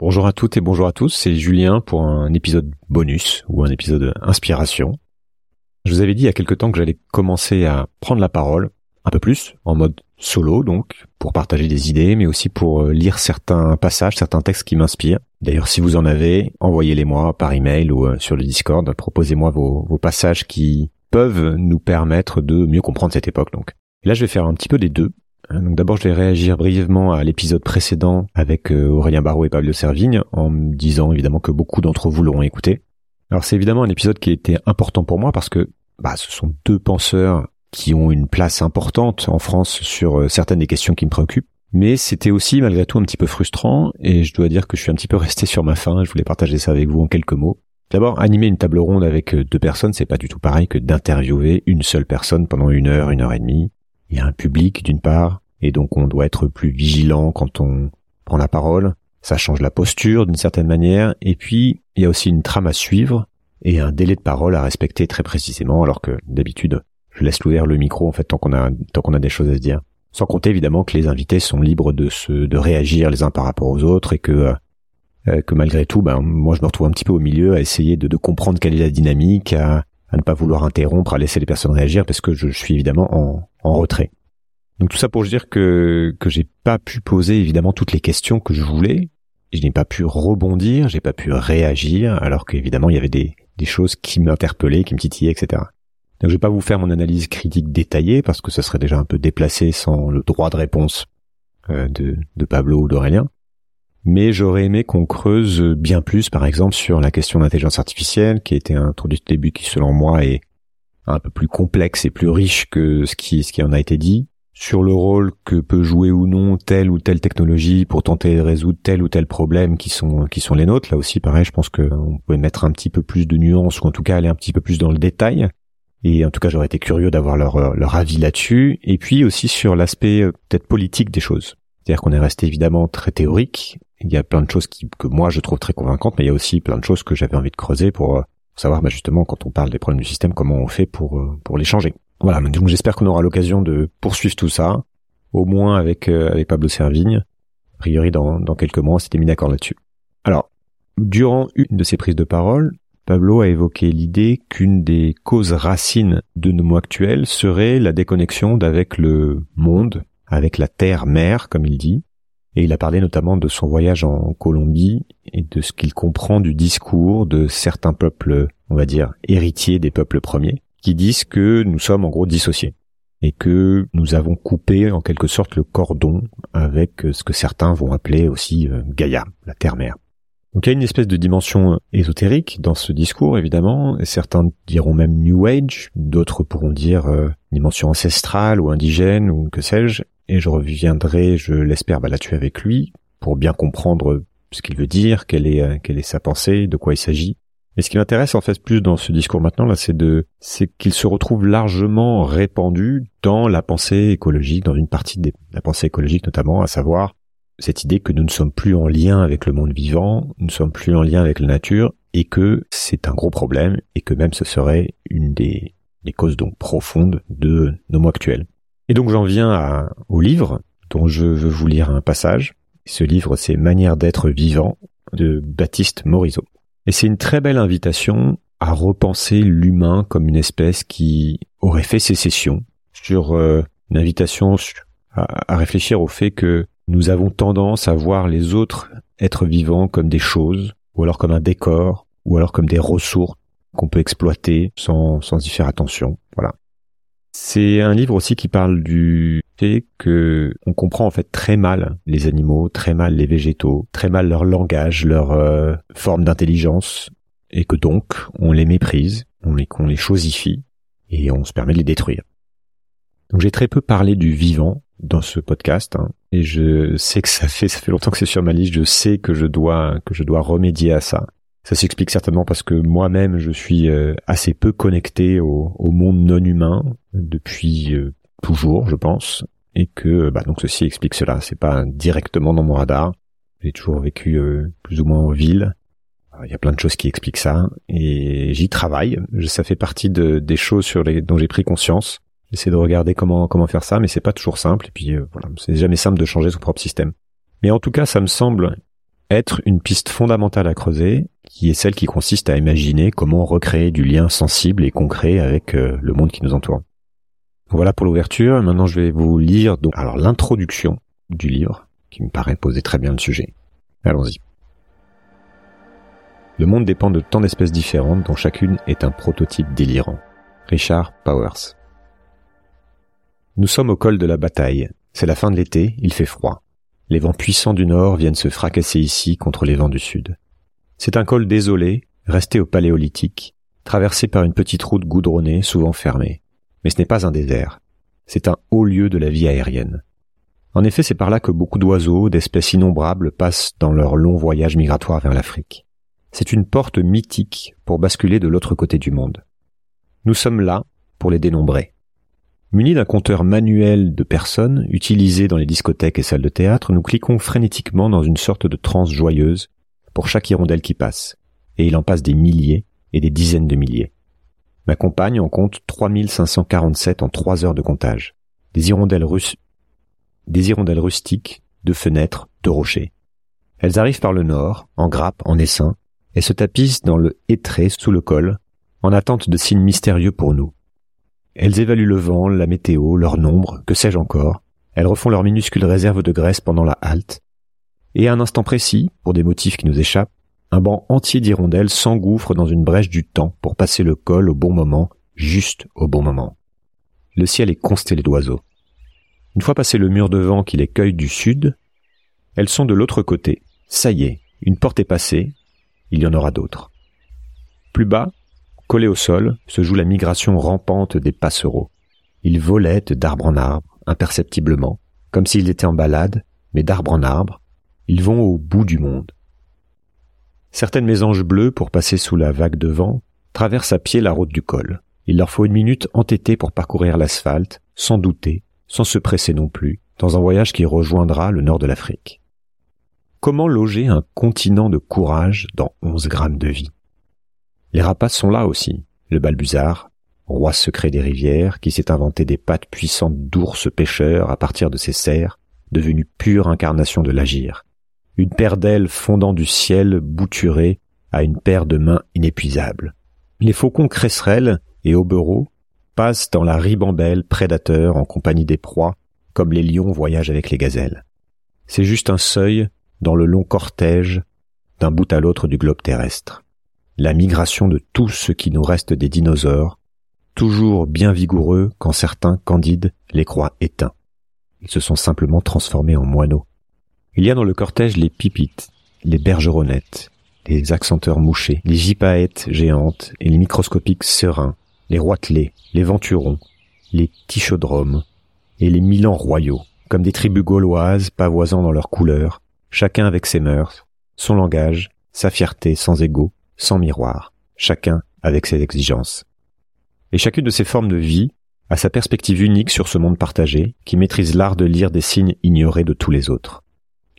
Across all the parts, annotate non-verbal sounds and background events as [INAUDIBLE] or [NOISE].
Bonjour à toutes et bonjour à tous, c'est Julien pour un épisode bonus ou un épisode inspiration. Je vous avais dit il y a quelque temps que j'allais commencer à prendre la parole un peu plus en mode solo donc pour partager des idées mais aussi pour euh, lire certains passages, certains textes qui m'inspirent. D'ailleurs si vous en avez, envoyez-les moi par email ou euh, sur le Discord, proposez-moi vos, passages qui peuvent nous permettre de mieux comprendre cette époque donc. là je vais faire un petit peu des deux donc d'abord, je vais réagir brièvement à l'épisode précédent avec euh, Aurélien Barraud et Pablo Servigne en me disant évidemment que beaucoup d'entre vous l'auront écouté. Alors c'est évidemment un épisode qui était important pour moi parce que bah, ce sont deux penseurs qui ont une place importante en France sur euh, certaines des questions qui me préoccupent. Mais c'était aussi malgré tout un petit peu frustrant et je dois dire que je suis un petit peu resté sur ma faim. Je voulais partager ça avec vous en quelques mots. D'abord, animer une table ronde avec euh, deux personnes, c'est pas du tout pareil que d'interviewer une seule personne pendant une heure, une heure et demie il y a un public d'une part, et donc on doit être plus vigilant quand on prend la parole. Ça change la posture d'une certaine manière, et puis il y a aussi une trame à suivre et un délai de parole à respecter très précisément, alors que d'habitude je laisse ouvert le micro en fait tant qu'on a tant qu'on a des choses à se dire. Sans compter évidemment que les invités sont libres de se de réagir les uns par rapport aux autres et que euh, que malgré tout, ben moi je me retrouve un petit peu au milieu à essayer de, comprendre quelle est la dynamique, à, à ne pas vouloir interrompre, à laisser les personnes réagir parce que je suis évidemment en, en retrait. Donc tout ça pour dire que que j'ai pas pu poser évidemment toutes les questions que je voulais, je n'ai pas pu rebondir, j'ai pas pu réagir, alors qu'évidemment il y avait des, des choses qui m'interpellaient, qui me titillaient, etc. Donc je vais pas vous faire mon analyse critique détaillée parce que ce serait déjà un peu déplacé sans le droit de réponse euh, de, de Pablo ou d'Aurélien. Mais j'aurais aimé qu'on creuse bien plus, par exemple, sur la question d'intelligence artificielle, qui a été introduite au début, qui selon moi est un peu plus complexe et plus riche que ce qui, ce qui en a été dit, sur le rôle que peut jouer ou non telle ou telle technologie pour tenter de résoudre tel ou tel problème qui sont, qui sont les nôtres. Là aussi, pareil, je pense qu'on pouvait mettre un petit peu plus de nuances, ou en tout cas aller un petit peu plus dans le détail. Et en tout cas, j'aurais été curieux d'avoir leur, leur avis là-dessus. Et puis aussi sur l'aspect euh, peut-être politique des choses. C'est-à-dire qu'on est resté évidemment très théorique, il y a plein de choses qui, que moi je trouve très convaincantes, mais il y a aussi plein de choses que j'avais envie de creuser pour, euh, savoir bah, justement quand on parle des problèmes du système comment on fait pour euh, pour les changer. Voilà, donc j'espère qu'on aura l'occasion de poursuivre tout ça, au moins avec euh, avec Pablo Servigne. A priori dans dans quelques mois, on s'était mis d'accord là-dessus. Alors, durant une de ses prises de parole, Pablo a évoqué l'idée qu'une des causes racines de nos mots actuels serait la déconnexion d'avec le monde, avec la terre-mère, comme il dit, et il a parlé notamment de son voyage en Colombie et de ce qu'il comprend du discours de certains peuples, on va dire, héritiers des peuples premiers, qui disent que nous sommes en gros dissociés et que nous avons coupé en quelque sorte le cordon avec ce que certains vont appeler aussi euh, Gaïa, la terre-mère. Donc il y a une espèce de dimension ésotérique dans ce discours, évidemment. Certains diront même New Age, d'autres pourront dire euh, dimension ancestrale ou indigène ou que sais-je et je reviendrai, je l'espère, bah, avec lui pour bien comprendre ce qu'il veut dire, euh, quelle est sa pensée, de quoi il s'agit. Et ce qui m'intéresse en fait plus dans ce discours maintenant là, c'est de, c'est qu'il se retrouve largement répandu dans la pensée écologique, dans une partie de la pensée écologique notamment, à savoir cette idée que nous ne sommes plus en lien avec le monde vivant, nous ne sommes plus en lien avec la nature, et que c'est un gros problème, et que même ce serait une des, causes donc profondes de nos mots actuels. Et donc j'en viens au livre dont je veux vous lire un passage. Ce livre, c'est Manière d'être vivant de Baptiste Morisot. Et c'est une très belle invitation à repenser l'humain comme une espèce qui aurait fait sécession, sur euh, une invitation à, à réfléchir au fait que nous avons tendance à voir les autres êtres vivants comme des choses, ou alors comme un décor, ou alors comme des ressources qu'on peut exploiter sans, sans y faire attention. Voilà. C'est un livre aussi qui parle du fait que on comprend en fait très mal les animaux, très mal les végétaux, très mal leur langage, leur euh, forme d'intelligence, et que donc on les méprise, on les, les chosifie, et on se permet de les détruire. Donc j'ai très peu parlé du vivant dans ce podcast, hein, et je sais que ça fait ça fait longtemps que c'est sur ma liste, je sais que je dois que je dois remédier à ça. Ça s'explique certainement parce que moi-même, je suis euh, assez peu connecté au, monde non humain depuis euh, toujours, je pense, et que bah, donc ceci explique cela. C'est pas directement dans mon radar. J'ai toujours vécu euh, plus ou moins en ville. Il y a plein de choses qui expliquent ça, et j'y travaille. Ça fait partie de, des choses sur les dont j'ai pris conscience. J'essaie de regarder comment comment faire ça, mais c'est pas toujours simple. Et puis voilà, c'est jamais simple de changer son propre système. Mais en tout cas, ça me semble être une piste fondamentale à creuser, qui est celle qui consiste à imaginer comment recréer du lien sensible et concret avec euh, le monde qui nous entoure. Voilà pour l'ouverture. Maintenant, je vais vous lire donc alors l'introduction du livre, qui me paraît poser très bien le sujet. Allons-y. Le monde dépend de tant d'espèces différentes dont chacune est un prototype délirant. Richard Powers. Nous sommes au col de la bataille. C'est la fin de l'été, il fait froid. Les vents puissants du nord viennent se fracasser ici contre les vents du sud. C'est un col désolé, resté au paléolithique, traversé par une petite route goudronnée, souvent fermée. Mais ce n'est pas un désert. C'est un haut lieu de la vie aérienne. En effet, c'est par là que beaucoup d'oiseaux, d'espèces innombrables, passent dans leur long voyage migratoire vers l'Afrique. C'est une porte mythique pour basculer de l'autre côté du monde. Nous sommes là pour les dénombrer. Munis d'un compteur manuel de personnes utilisé dans les discothèques et salles de théâtre, nous cliquons frénétiquement dans une sorte de transe joyeuse pour chaque hirondelle qui passe. Et il en passe des milliers et des dizaines de milliers. Ma compagne en compte 3547 en trois heures de comptage. Des hirondelles rustiques, de fenêtres, de rochers. Elles arrivent par le nord, en grappe, en essaim, et se tapissent dans le étré sous le col, en attente de signes mystérieux pour nous. Elles évaluent le vent, la météo, leur nombre, que sais-je encore. Elles refont leur minuscule réserve de graisse pendant la halte. Et à un instant précis, pour des motifs qui nous échappent, un banc entier d'hirondelles s'engouffre dans une brèche du temps pour passer le col au bon moment, juste au bon moment. Le ciel est constellé d'oiseaux. Une fois passé le mur de vent qui les cueille du sud, elles sont de l'autre côté. Ça y est, une porte est passée, il y en aura d'autres. Plus bas, Collés au sol, se joue la migration rampante des passereaux. Ils volettent d'arbre en arbre, imperceptiblement, comme s'ils étaient en balade, mais d'arbre en arbre, ils vont au bout du monde. Certaines mésanges bleues, pour passer sous la vague de vent, traversent à pied la route du col. Il leur faut une minute entêtée pour parcourir l'asphalte, sans douter, sans se presser non plus, dans un voyage qui rejoindra le nord de l'Afrique. Comment loger un continent de courage dans onze grammes de vie? Les rapaces sont là aussi. Le balbuzard, roi secret des rivières, qui s'est inventé des pattes puissantes d'ours pêcheurs à partir de ses serres, devenu pure incarnation de l'agir. Une paire d'ailes fondant du ciel bouturé à une paire de mains inépuisables. Les faucons cresserelles et aubereaux passent dans la ribambelle prédateur en compagnie des proies, comme les lions voyagent avec les gazelles. C'est juste un seuil dans le long cortège d'un bout à l'autre du globe terrestre la migration de tout ce qui nous reste des dinosaures, toujours bien vigoureux quand certains candides les croient éteints. Ils se sont simplement transformés en moineaux. Il y a dans le cortège les pipites, les bergeronnettes, les accenteurs mouchés, les gypaètes géantes et les microscopiques serins, les roitelets, les venturons, les tichodromes et les milans royaux, comme des tribus gauloises pavoisant dans leurs couleurs, chacun avec ses mœurs, son langage, sa fierté sans égaux, sans miroir, chacun avec ses exigences. Et chacune de ces formes de vie a sa perspective unique sur ce monde partagé, qui maîtrise l'art de lire des signes ignorés de tous les autres.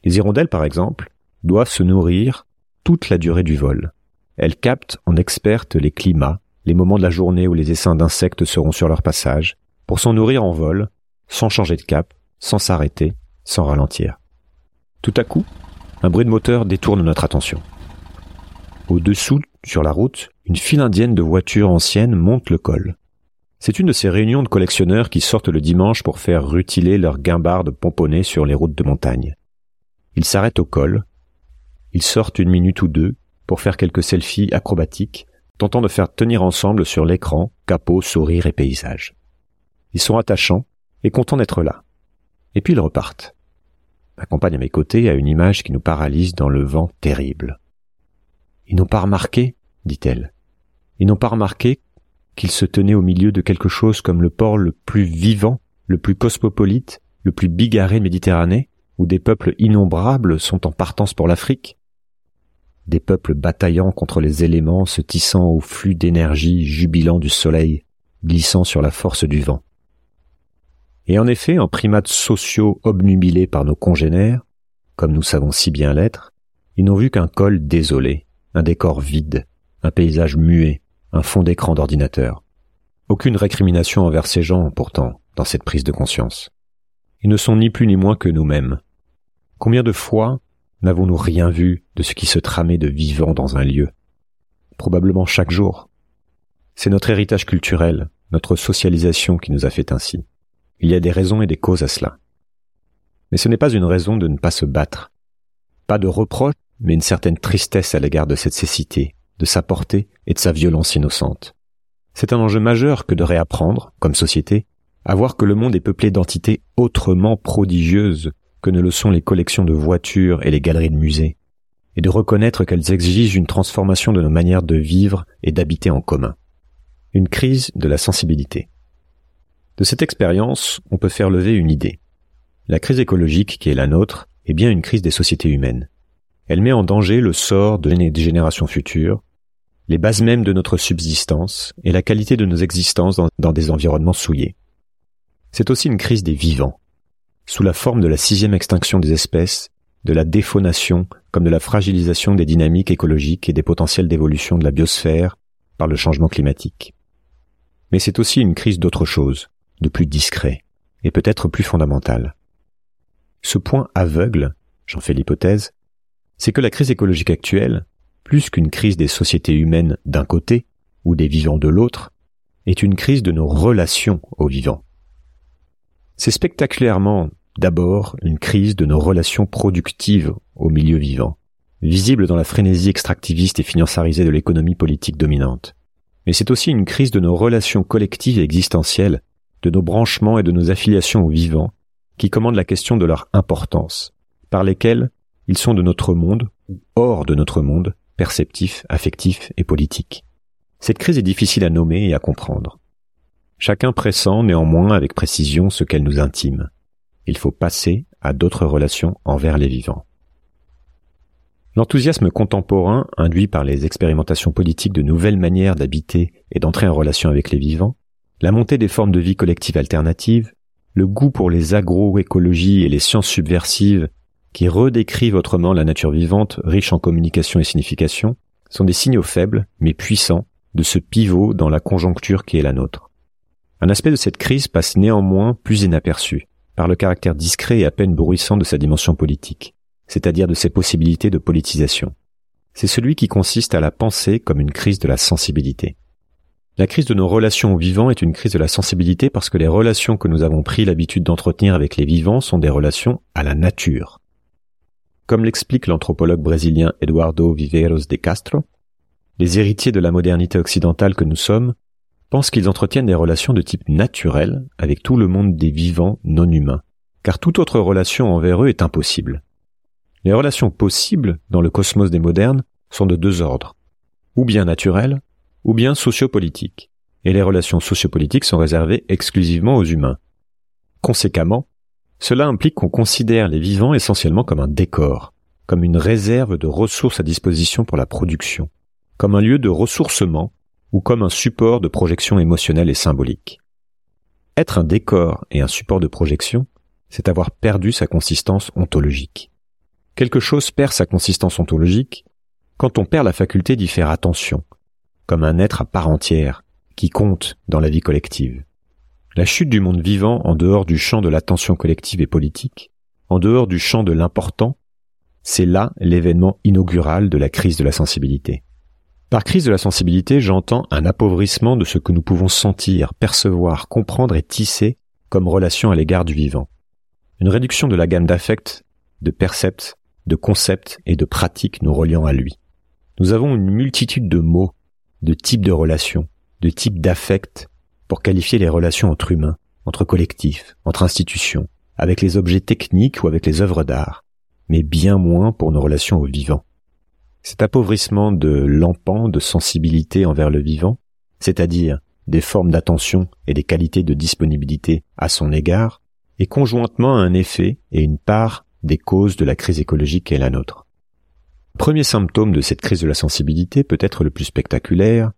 Les hirondelles, par exemple, doivent se nourrir toute la durée du vol. Elles captent en expertes les climats, les moments de la journée où les essaims d'insectes seront sur leur passage, pour s'en nourrir en vol, sans changer de cap, sans s'arrêter, sans ralentir. Tout à coup, un bruit de moteur détourne notre attention. Au-dessous, sur la route, une file indienne de voitures anciennes monte le col. C'est une de ces réunions de collectionneurs qui sortent le dimanche pour faire rutiler leurs guimbardes pomponnées sur les routes de montagne. Ils s'arrêtent au col. Ils sortent une minute ou deux pour faire quelques selfies acrobatiques, tentant de faire tenir ensemble sur l'écran capot, sourire et paysage. Ils sont attachants et contents d'être là. Et puis ils repartent. Ma compagne à mes côtés a une image qui nous paralyse dans le vent terrible. Ils n'ont pas remarqué, dit-elle. Ils n'ont pas remarqué qu'ils se tenaient au milieu de quelque chose comme le port le plus vivant, le plus cosmopolite, le plus bigarré de Méditerranée, où des peuples innombrables sont en partance pour l'Afrique. Des peuples bataillant contre les éléments, se tissant au flux d'énergie jubilant du soleil, glissant sur la force du vent. Et en effet, en primates sociaux obnubilés par nos congénères, comme nous savons si bien l'être, ils n'ont vu qu'un col désolé, un décor vide, un paysage muet, un fond d'écran d'ordinateur. Aucune récrimination envers ces gens, pourtant, dans cette prise de conscience. Ils ne sont ni plus ni moins que nous-mêmes. Combien de fois n'avons-nous rien vu de ce qui se tramait de vivant dans un lieu? Probablement chaque jour. C'est notre héritage culturel, notre socialisation qui nous a fait ainsi. Il y a des raisons et des causes à cela. Mais ce n'est pas une raison de ne pas se battre. Pas de reproche, mais une certaine tristesse à l'égard de cette cécité, de sa portée et de sa violence innocente. C'est un enjeu majeur que de réapprendre, comme société, à voir que le monde est peuplé d'entités autrement prodigieuses que ne le sont les collections de voitures et les galeries de musées, et de reconnaître qu'elles exigent une transformation de nos manières de vivre et d'habiter en commun. Une crise de la sensibilité. De cette expérience, on peut faire lever une idée. La crise écologique qui est la nôtre est bien une crise des sociétés humaines. Elle met en danger le sort de des générations futures, les bases mêmes de notre subsistance et la qualité de nos existences dans, dans des environnements souillés. C'est aussi une crise des vivants, sous la forme de la sixième extinction des espèces, de la défaunation comme de la fragilisation des dynamiques écologiques et des potentiels d'évolution de la biosphère par le changement climatique. Mais c'est aussi une crise d'autre chose, de plus discret, et peut-être plus fondamental. Ce point aveugle, j'en fais l'hypothèse, c'est que la crise écologique actuelle, plus qu'une crise des sociétés humaines d'un côté ou des vivants de l'autre, est une crise de nos relations aux vivants. C'est spectaculairement d'abord une crise de nos relations productives au milieu vivant, visible dans la frénésie extractiviste et financiarisée de l'économie politique dominante. Mais c'est aussi une crise de nos relations collectives et existentielles, de nos branchements et de nos affiliations aux vivants, qui commandent la question de leur importance, par lesquels ils sont de notre monde, ou hors de notre monde, perceptif, affectif et politique. Cette crise est difficile à nommer et à comprendre. Chacun pressent néanmoins avec précision ce qu'elle nous intime. Il faut passer à d'autres relations envers les vivants. L'enthousiasme contemporain, induit par les expérimentations politiques de nouvelles manières d'habiter et d'entrer en relation avec les vivants, la montée des formes de vie collective alternatives, le goût pour les agroécologies et les sciences subversives qui redécrivent autrement la nature vivante, riche en communication et signification, sont des signaux faibles, mais puissants, de ce pivot dans la conjoncture qui est la nôtre. Un aspect de cette crise passe néanmoins plus inaperçu, par le caractère discret et à peine bruissant de sa dimension politique, c'est-à-dire de ses possibilités de politisation. C'est celui qui consiste à la penser comme une crise de la sensibilité. La crise de nos relations aux vivants est une crise de la sensibilité parce que les relations que nous avons pris l'habitude d'entretenir avec les vivants sont des relations à la nature. Comme l'explique l'anthropologue brésilien Eduardo Viveiros de Castro, les héritiers de la modernité occidentale que nous sommes pensent qu'ils entretiennent des relations de type naturel avec tout le monde des vivants non humains, car toute autre relation envers eux est impossible. Les relations possibles dans le cosmos des modernes sont de deux ordres, ou bien naturelles, ou bien sociopolitiques, et les relations sociopolitiques sont réservées exclusivement aux humains. Conséquemment, cela implique qu'on considère les vivants essentiellement comme un décor, comme une réserve de ressources à disposition pour la production, comme un lieu de ressourcement ou comme un support de projection émotionnelle et symbolique. Être un décor et un support de projection, c'est avoir perdu sa consistance ontologique. Quelque chose perd sa consistance ontologique quand on perd la faculté d'y faire attention, comme un être à part entière, qui compte dans la vie collective. La chute du monde vivant en dehors du champ de l'attention collective et politique, en dehors du champ de l'important, c'est là l'événement inaugural de la crise de la sensibilité. Par crise de la sensibilité, j'entends un appauvrissement de ce que nous pouvons sentir, percevoir, comprendre et tisser comme relation à l'égard du vivant. Une réduction de la gamme d'affects, de percepts, de concepts et de pratiques nous reliant à lui. Nous avons une multitude de mots, de types de relations, de types d'affects pour qualifier les relations entre humains, entre collectifs, entre institutions, avec les objets techniques ou avec les œuvres d'art, mais bien moins pour nos relations aux vivants. Cet appauvrissement de l'empant de sensibilité envers le vivant, c'est-à-dire des formes d'attention et des qualités de disponibilité à son égard, est conjointement un effet et une part des causes de la crise écologique qui est la nôtre. Premier symptôme de cette crise de la sensibilité, peut-être le plus spectaculaire,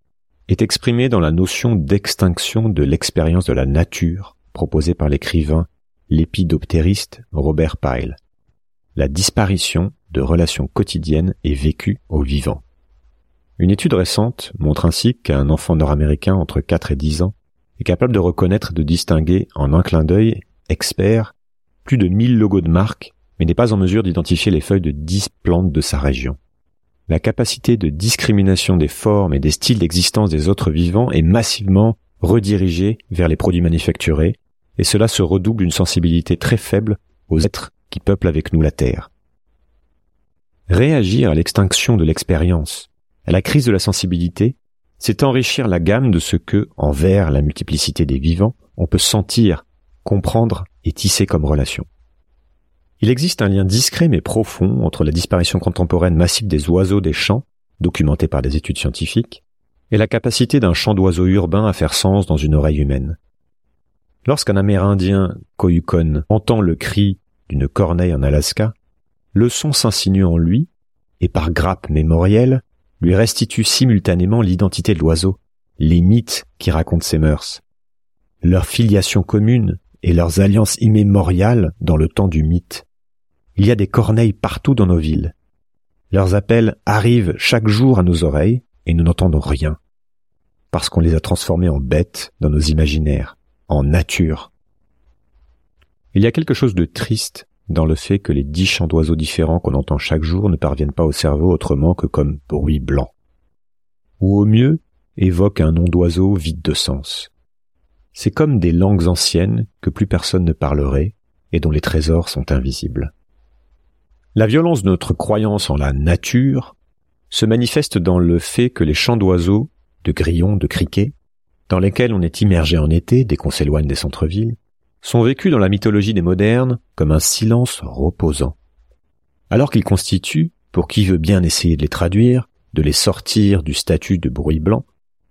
est exprimé dans la notion d'extinction de l'expérience de la nature proposée par l'écrivain lépidoptériste Robert Pyle. La disparition de relations quotidiennes et vécues au vivant. Une étude récente montre ainsi qu'un enfant nord-américain entre 4 et 10 ans est capable de reconnaître et de distinguer en un clin d'œil expert plus de 1000 logos de marques, mais n'est pas en mesure d'identifier les feuilles de dix plantes de sa région. La capacité de discrimination des formes et des styles d'existence des autres vivants est massivement redirigée vers les produits manufacturés, et cela se redouble d'une sensibilité très faible aux êtres qui peuplent avec nous la Terre. Réagir à l'extinction de l'expérience, à la crise de la sensibilité, c'est enrichir la gamme de ce que, envers la multiplicité des vivants, on peut sentir, comprendre et tisser comme relation. Il existe un lien discret mais profond entre la disparition contemporaine massive des oiseaux des champs, documentée par des études scientifiques, et la capacité d'un chant d'oiseaux urbain à faire sens dans une oreille humaine. Lorsqu'un Amérindien, Koyukon, entend le cri d'une corneille en Alaska, le son s'insinue en lui, et par grappe mémorielle, lui restitue simultanément l'identité de l'oiseau, les mythes qui racontent ses mœurs, leur filiation commune et leurs alliances immémoriales dans le temps du mythe. Il y a des corneilles partout dans nos villes. Leurs appels arrivent chaque jour à nos oreilles et nous n'entendons rien, parce qu'on les a transformés en bêtes dans nos imaginaires, en nature. Il y a quelque chose de triste dans le fait que les dix chants d'oiseaux différents qu'on entend chaque jour ne parviennent pas au cerveau autrement que comme bruit blanc. Ou au mieux, évoquent un nom d'oiseau vide de sens. C'est comme des langues anciennes que plus personne ne parlerait et dont les trésors sont invisibles. La violence de notre croyance en la nature se manifeste dans le fait que les chants d'oiseaux, de grillons, de criquets, dans lesquels on est immergé en été dès qu'on s'éloigne des centres-villes, sont vécus dans la mythologie des modernes comme un silence reposant. Alors qu'ils constituent, pour qui veut bien essayer de les traduire, de les sortir du statut de bruit blanc,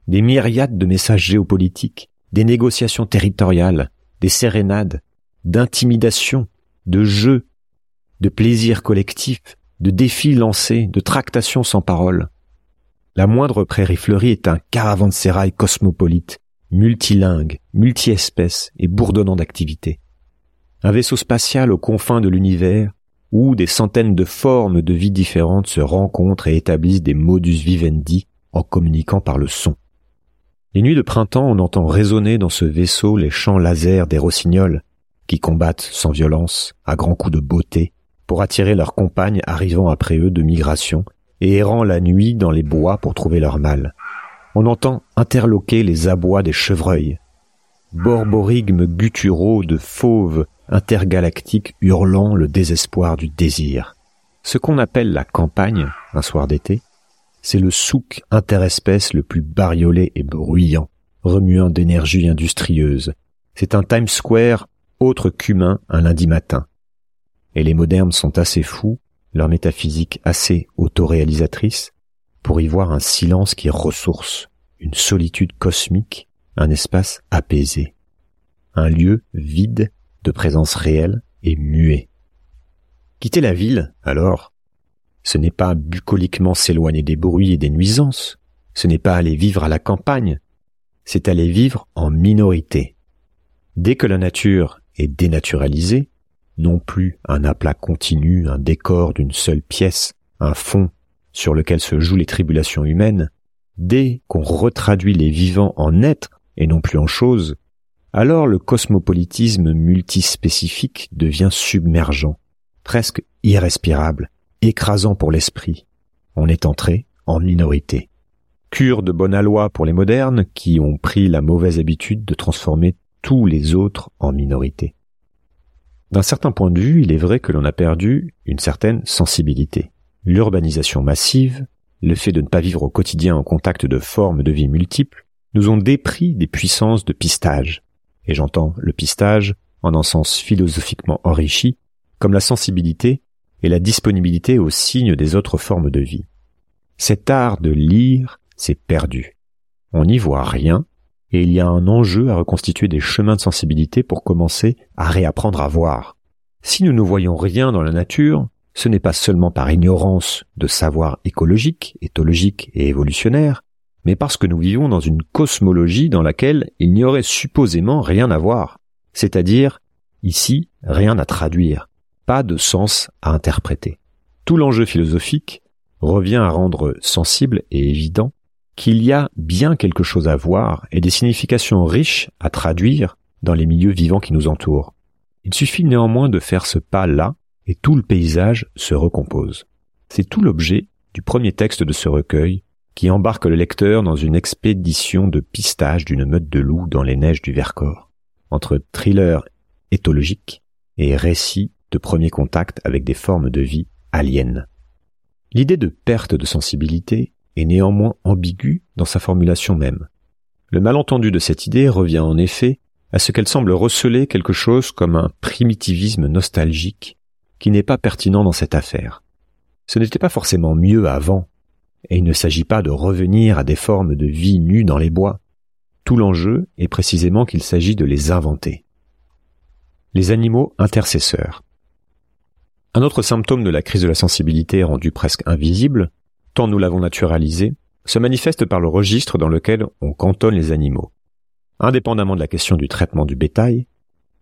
des myriades de messages géopolitiques, des négociations territoriales, des sérénades, d'intimidation, de jeux, de plaisirs collectifs, de défis lancés, de tractations sans parole. La moindre prairie fleurie est un caravansérail cosmopolite, multilingue, multi-espèces et bourdonnant d'activité. Un vaisseau spatial aux confins de l'univers, où des centaines de formes de vie différentes se rencontrent et établissent des modus vivendi en communiquant par le son. Les nuits de printemps, on entend résonner dans ce vaisseau les chants laser des rossignols, qui combattent sans violence, à grands coups de beauté, pour attirer leurs compagnes arrivant après eux de migration et errant la nuit dans les bois pour trouver leur mâle. On entend interloquer les abois des chevreuils, borborigmes gutturaux de fauves intergalactiques hurlant le désespoir du désir. Ce qu'on appelle la campagne, un soir d'été, c'est le souk interespèce le plus bariolé et bruyant, remuant d'énergie industrieuse. C'est un Times Square autre qu'humain un lundi matin, et les modernes sont assez fous, leur métaphysique assez autoréalisatrice, pour y voir un silence qui ressource, une solitude cosmique, un espace apaisé, un lieu vide de présence réelle et muet. Quitter la ville, alors, ce n'est pas bucoliquement s'éloigner des bruits et des nuisances, ce n'est pas aller vivre à la campagne, c'est aller vivre en minorité. Dès que la nature est dénaturalisée, non plus un aplat continu, un décor d'une seule pièce, un fond sur lequel se jouent les tribulations humaines, dès qu'on retraduit les vivants en êtres et non plus en choses, alors le cosmopolitisme multispécifique devient submergent, presque irrespirable, écrasant pour l'esprit. On est entré en minorité. Cure de bonne aloi pour les modernes qui ont pris la mauvaise habitude de transformer tous les autres en minorité. D'un certain point de vue, il est vrai que l'on a perdu une certaine sensibilité. L'urbanisation massive, le fait de ne pas vivre au quotidien en contact de formes de vie multiples, nous ont dépris des puissances de pistage. Et j'entends le pistage en un sens philosophiquement enrichi, comme la sensibilité et la disponibilité aux signes des autres formes de vie. Cet art de lire s'est perdu. On n'y voit rien, et il y a un enjeu à reconstituer des chemins de sensibilité pour commencer à réapprendre à voir. Si nous ne voyons rien dans la nature, ce n'est pas seulement par ignorance de savoir écologique, éthologique et évolutionnaire, mais parce que nous vivons dans une cosmologie dans laquelle il n'y aurait supposément rien à voir, c'est-à-dire, ici, rien à traduire, pas de sens à interpréter. Tout l'enjeu philosophique revient à rendre sensible et évident qu'il y a bien quelque chose à voir et des significations riches à traduire dans les milieux vivants qui nous entourent. Il suffit néanmoins de faire ce pas-là et tout le paysage se recompose. C'est tout l'objet du premier texte de ce recueil qui embarque le lecteur dans une expédition de pistage d'une meute de loups dans les neiges du Vercors, entre thriller éthologique et récit de premier contact avec des formes de vie aliens. L'idée de perte de sensibilité est néanmoins ambiguë dans sa formulation même. Le malentendu de cette idée revient en effet à ce qu'elle semble receler quelque chose comme un primitivisme nostalgique qui n'est pas pertinent dans cette affaire. Ce n'était pas forcément mieux avant, et il ne s'agit pas de revenir à des formes de vie nues dans les bois. Tout l'enjeu est précisément qu'il s'agit de les inventer. Les animaux intercesseurs. Un autre symptôme de la crise de la sensibilité rendue presque invisible, tant nous l'avons naturalisé, se manifeste par le registre dans lequel on cantonne les animaux. Indépendamment de la question du traitement du bétail,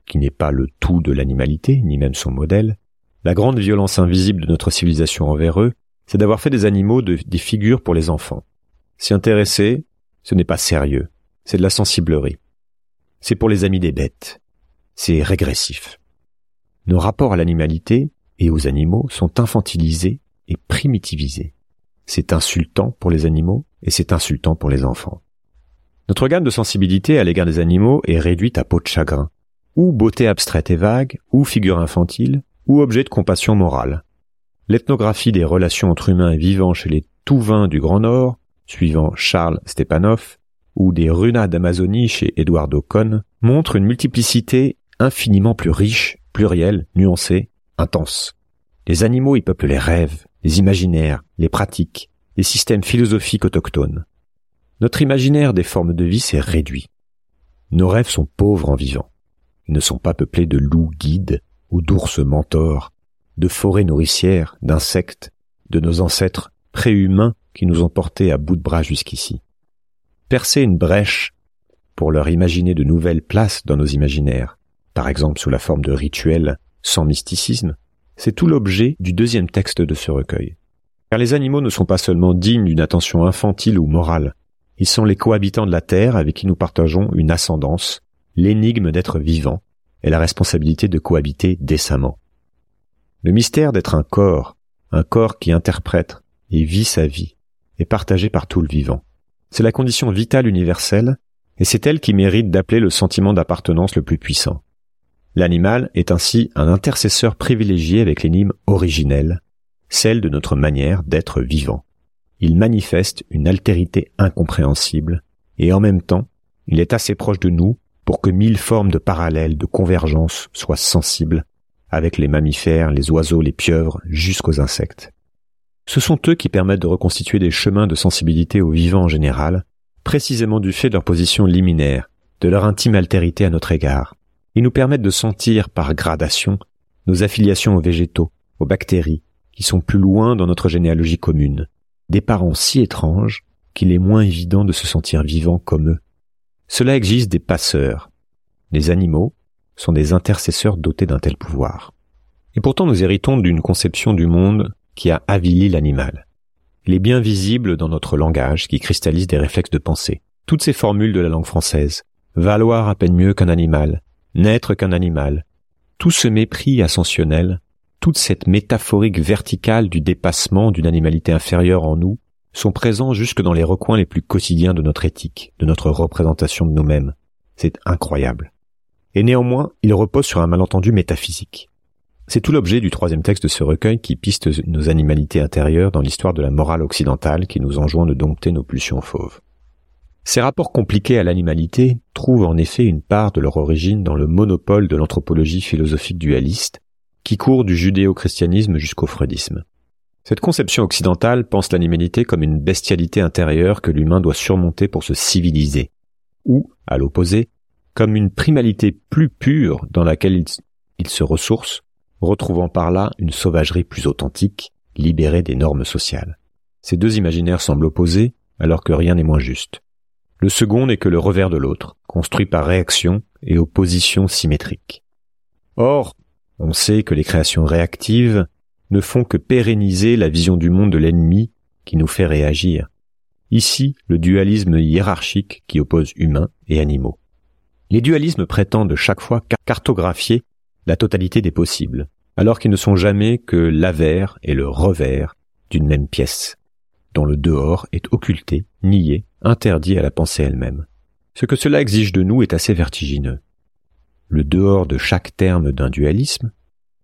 qui n'est pas le tout de l'animalité, ni même son modèle, la grande violence invisible de notre civilisation envers eux, c'est d'avoir fait des animaux des figures pour les enfants. S'y intéresser, ce n'est pas sérieux, c'est de la sensiblerie. C'est pour les amis des bêtes. C'est régressif. Nos rapports à l'animalité et aux animaux sont infantilisés et primitivisés. C'est insultant pour les animaux et c'est insultant pour les enfants. Notre gamme de sensibilité à l'égard des animaux est réduite à peau de chagrin, ou beauté abstraite et vague, ou figure infantile, ou objet de compassion morale. L'ethnographie des relations entre humains et vivants chez les Touvins du Grand Nord, suivant Charles Stepanov, ou des Runas d'Amazonie chez Eduardo Cohn, montre une multiplicité infiniment plus riche, plurielle, nuancée, intense. Les animaux y peuplent les rêves, les imaginaires, les pratiques, les systèmes philosophiques autochtones. Notre imaginaire des formes de vie s'est réduit. Nos rêves sont pauvres en vivant. Ils ne sont pas peuplés de loups guides ou d'ours mentors, de forêts nourricières, d'insectes, de nos ancêtres préhumains qui nous ont portés à bout de bras jusqu'ici. Percer une brèche pour leur imaginer de nouvelles places dans nos imaginaires, par exemple sous la forme de rituels sans mysticisme, c'est tout l'objet du deuxième texte de ce recueil. Car les animaux ne sont pas seulement dignes d'une attention infantile ou morale, ils sont les cohabitants de la Terre avec qui nous partageons une ascendance, l'énigme d'être vivant et la responsabilité de cohabiter décemment. Le mystère d'être un corps, un corps qui interprète et vit sa vie, est partagé par tout le vivant. C'est la condition vitale universelle, et c'est elle qui mérite d'appeler le sentiment d'appartenance le plus puissant. L'animal est ainsi un intercesseur privilégié avec l'énigme originelle, celle de notre manière d'être vivant il manifeste une altérité incompréhensible, et en même temps, il est assez proche de nous pour que mille formes de parallèles, de convergence soient sensibles, avec les mammifères, les oiseaux, les pieuvres, jusqu'aux insectes. Ce sont eux qui permettent de reconstituer des chemins de sensibilité aux vivants en général, précisément du fait de leur position liminaire, de leur intime altérité à notre égard. Ils nous permettent de sentir par gradation nos affiliations aux végétaux, aux bactéries, qui sont plus loin dans notre généalogie commune, des parents si étranges qu'il est moins évident de se sentir vivant comme eux. Cela existe des passeurs. Les animaux sont des intercesseurs dotés d'un tel pouvoir. Et pourtant nous héritons d'une conception du monde qui a avili l'animal. Il est bien visible dans notre langage qui cristallise des réflexes de pensée. Toutes ces formules de la langue française, valoir à peine mieux qu'un animal, n'être qu'un animal, tout ce mépris ascensionnel toute cette métaphorique verticale du dépassement d'une animalité inférieure en nous sont présents jusque dans les recoins les plus quotidiens de notre éthique, de notre représentation de nous-mêmes. C'est incroyable. Et néanmoins, il repose sur un malentendu métaphysique. C'est tout l'objet du troisième texte de ce recueil qui piste nos animalités intérieures dans l'histoire de la morale occidentale qui nous enjoint de dompter nos pulsions fauves. Ces rapports compliqués à l'animalité trouvent en effet une part de leur origine dans le monopole de l'anthropologie philosophique dualiste qui court du judéo-christianisme jusqu'au freudisme. Cette conception occidentale pense l'animalité comme une bestialité intérieure que l'humain doit surmonter pour se civiliser, ou, à l'opposé, comme une primalité plus pure dans laquelle il, se ressource, retrouvant par là une sauvagerie plus authentique, libérée des normes sociales. Ces deux imaginaires semblent opposés, alors que rien n'est moins juste. Le second n'est que le revers de l'autre, construit par réaction et opposition symétrique. Or, on sait que les créations réactives ne font que pérenniser la vision du monde de l'ennemi qui nous fait réagir. Ici, le dualisme hiérarchique qui oppose humains et animaux. Les dualismes prétendent chaque fois cartographier la totalité des possibles, alors qu'ils ne sont jamais que l'avers et le revers d'une même pièce, dont le dehors est occulté, nié, interdit à la pensée elle-même. Ce que cela exige de nous est assez vertigineux. Le dehors de chaque terme d'un dualisme,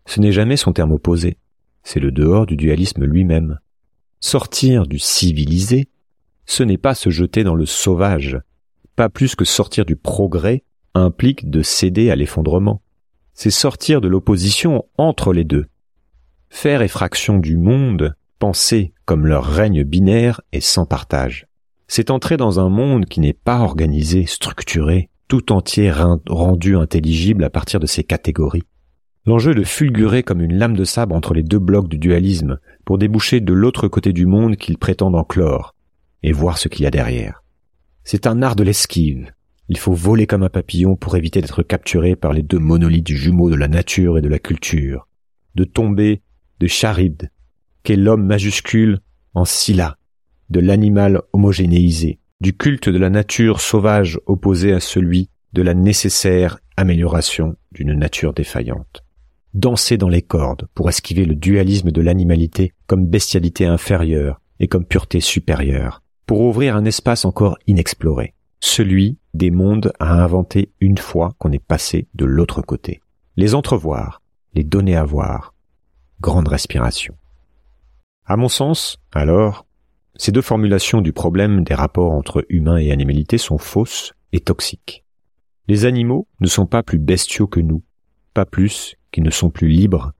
ce n'est jamais son terme opposé, c'est le dehors du dualisme lui-même. Sortir du civilisé, ce n'est pas se jeter dans le sauvage, pas plus que sortir du progrès implique de céder à l'effondrement. C'est sortir de l'opposition entre les deux. Faire effraction du monde, penser comme leur règne binaire et sans partage. C'est entrer dans un monde qui n'est pas organisé, structuré, tout entier rendu intelligible à partir de ses catégories. L'enjeu de fulgurer comme une lame de sabre entre les deux blocs du dualisme pour déboucher de l'autre côté du monde qu'ils prétendent enclore et voir ce qu'il y a derrière. C'est un art de l'esquive. Il faut voler comme un papillon pour éviter d'être capturé par les deux monolithes jumeaux de la nature et de la culture, de tomber de charibde, qu'est l'homme majuscule en Scylla, de l'animal homogénéisé, du culte de la nature sauvage opposé à celui de la nécessaire amélioration d'une nature défaillante. Danser dans les cordes pour esquiver le dualisme de l'animalité comme bestialité inférieure et comme pureté supérieure, pour ouvrir un espace encore inexploré, celui des mondes à inventer une fois qu'on est passé de l'autre côté. Les entrevoir, les donner à voir. Grande respiration. À mon sens, alors, ces deux formulations du problème des rapports entre humains et animalité sont fausses et toxiques. Les animaux ne sont pas plus bestiaux que nous, pas plus qu'ils ne sont plus libres.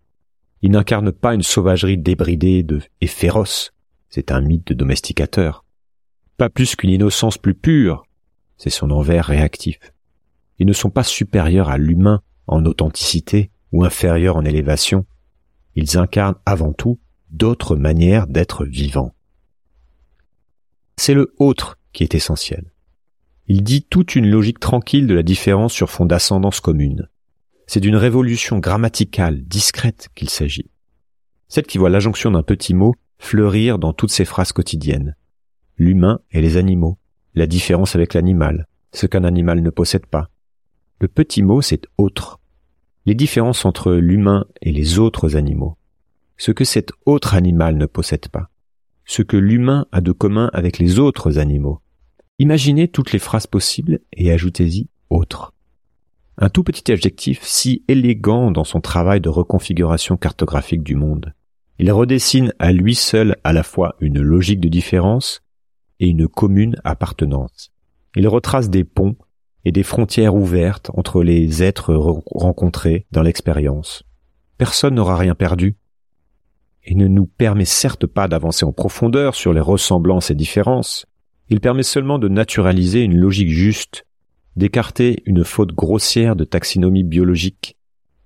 Ils n'incarnent pas une sauvagerie débridée et féroce, c'est un mythe de domesticateur pas plus qu'une innocence plus pure, c'est son envers réactif. Ils ne sont pas supérieurs à l'humain en authenticité ou inférieurs en élévation, ils incarnent avant tout d'autres manières d'être vivants. C'est le autre qui est essentiel. Il dit toute une logique tranquille de la différence sur fond d'ascendance commune. C'est d'une révolution grammaticale discrète qu'il s'agit. Celle qui voit l'adjonction d'un petit mot fleurir dans toutes ses phrases quotidiennes l'humain et les animaux, la différence avec l'animal, ce qu'un animal ne possède pas. Le petit mot, c'est autre. Les différences entre l'humain et les autres animaux. Ce que cet autre animal ne possède pas. Ce que l'humain a de commun avec les autres animaux. Imaginez toutes les phrases possibles et ajoutez-y autre. Un tout petit adjectif si élégant dans son travail de reconfiguration cartographique du monde. Il redessine à lui seul à la fois une logique de différence et une commune appartenance. Il retrace des ponts et des frontières ouvertes entre les êtres rencontrés dans l'expérience. Personne n'aura rien perdu et ne nous permet certes pas d'avancer en profondeur sur les ressemblances et différences, il permet seulement de naturaliser une logique juste, d'écarter une faute grossière de taxinomie biologique,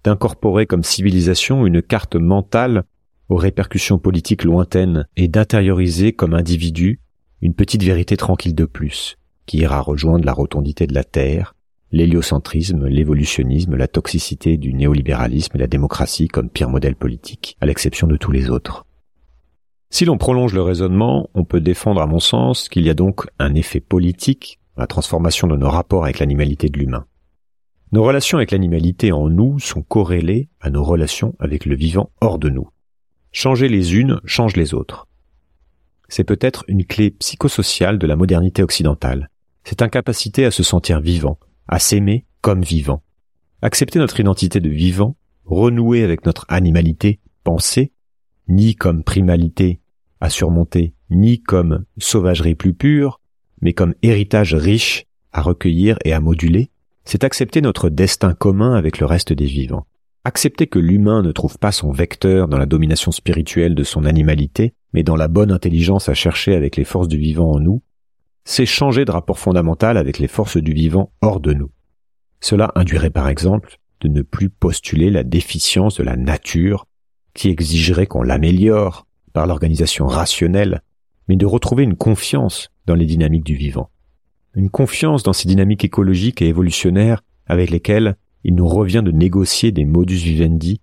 d'incorporer comme civilisation une carte mentale aux répercussions politiques lointaines et d'intérioriser comme individu une petite vérité tranquille de plus, qui ira rejoindre la rotondité de la Terre, l'héliocentrisme, l'évolutionnisme, la toxicité du néolibéralisme et la démocratie comme pire modèle politique, à l'exception de tous les autres. Si l'on prolonge le raisonnement, on peut défendre à mon sens qu'il y a donc un effet politique, la transformation de nos rapports avec l'animalité de l'humain. Nos relations avec l'animalité en nous sont corrélées à nos relations avec le vivant hors de nous. Changer les unes change les autres c'est peut-être une clé psychosociale de la modernité occidentale. Cette incapacité à se sentir vivant, à s'aimer comme vivant. Accepter notre identité de vivant, renouer avec notre animalité, pensée, ni comme primalité à surmonter, ni comme sauvagerie plus pure, mais comme héritage riche à recueillir et à moduler, c'est accepter notre destin commun avec le reste des vivants. Accepter que l'humain ne trouve pas son vecteur dans la domination spirituelle de son animalité, mais dans la bonne intelligence à chercher avec les forces du vivant en nous, c'est changer de rapport fondamental avec les forces du vivant hors de nous. Cela induirait par exemple de ne plus postuler la déficience de la nature qui exigerait qu'on l'améliore par l'organisation rationnelle, mais de retrouver une confiance dans les dynamiques du vivant. Une confiance dans ces dynamiques écologiques et évolutionnaires avec lesquelles il nous revient de négocier des modus vivendi,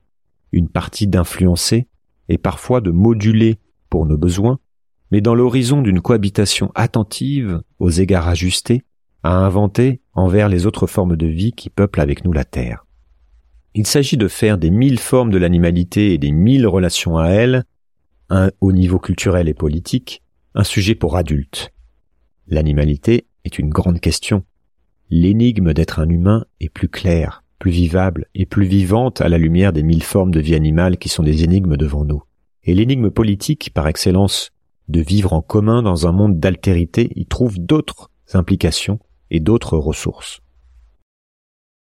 une partie d'influencer et parfois de moduler pour nos besoins, mais dans l'horizon d'une cohabitation attentive aux égards ajustés, à inventer envers les autres formes de vie qui peuplent avec nous la Terre. Il s'agit de faire des mille formes de l'animalité et des mille relations à elle, un, au niveau culturel et politique, un sujet pour adultes. L'animalité est une grande question. L'énigme d'être un humain est plus claire, plus vivable et plus vivante à la lumière des mille formes de vie animale qui sont des énigmes devant nous. Et l'énigme politique, par excellence, de vivre en commun dans un monde d'altérité, y trouve d'autres implications et d'autres ressources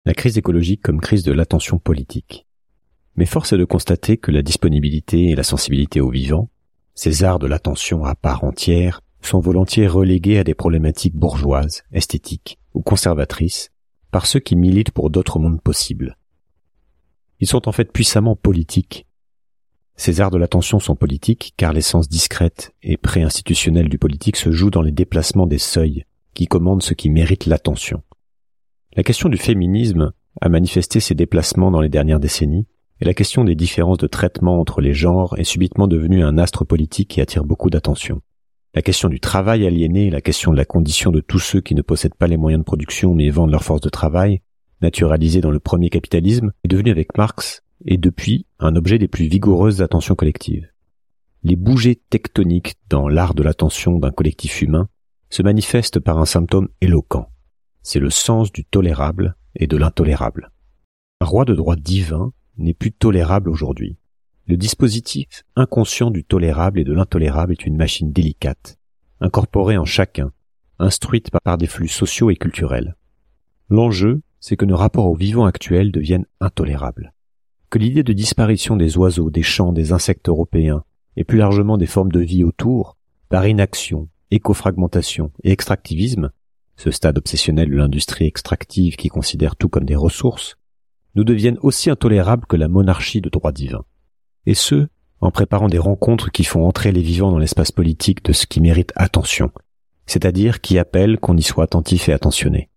la crise écologique comme crise de l'attention politique. Mais force est de constater que la disponibilité et la sensibilité au vivant, ces arts de l'attention à part entière, sont volontiers relégués à des problématiques bourgeoises, esthétiques ou conservatrices par ceux qui militent pour d'autres mondes possibles. Ils sont en fait puissamment politiques. Ces arts de l'attention sont politiques car l'essence discrète et pré-institutionnelle du politique se joue dans les déplacements des seuils qui commandent ce qui mérite l'attention. La question du féminisme a manifesté ses déplacements dans les dernières décennies, et la question des différences de traitement entre les genres est subitement devenue un astre politique qui attire beaucoup d'attention. La question du travail aliéné la question de la condition de tous ceux qui ne possèdent pas les moyens de production mais vendent leur force de travail, naturalisée dans le premier capitalisme, est devenue avec Marx et depuis un objet des plus vigoureuses attentions collectives. Les bougées tectoniques dans l'art de l'attention d'un collectif humain se manifestent par un symptôme éloquent c'est le sens du tolérable et de l'intolérable. Un roi de droit divin n'est plus tolérable aujourd'hui. Le dispositif inconscient du tolérable et de l'intolérable est une machine délicate, incorporée en chacun, instruite par des flux sociaux et culturels. L'enjeu, c'est que nos rapports au vivant actuel deviennent intolérables. Que l'idée de disparition des oiseaux, des champs, des insectes européens, et plus largement des formes de vie autour, par inaction, écofragmentation et extractivisme, ce stade obsessionnel de l'industrie extractive qui considère tout comme des ressources, nous deviennent aussi intolérables que la monarchie de droit divin. Et ce, en préparant des rencontres qui font entrer les vivants dans l'espace politique de ce qui mérite attention, c'est-à-dire qui appellent qu'on y soit attentif et attentionné.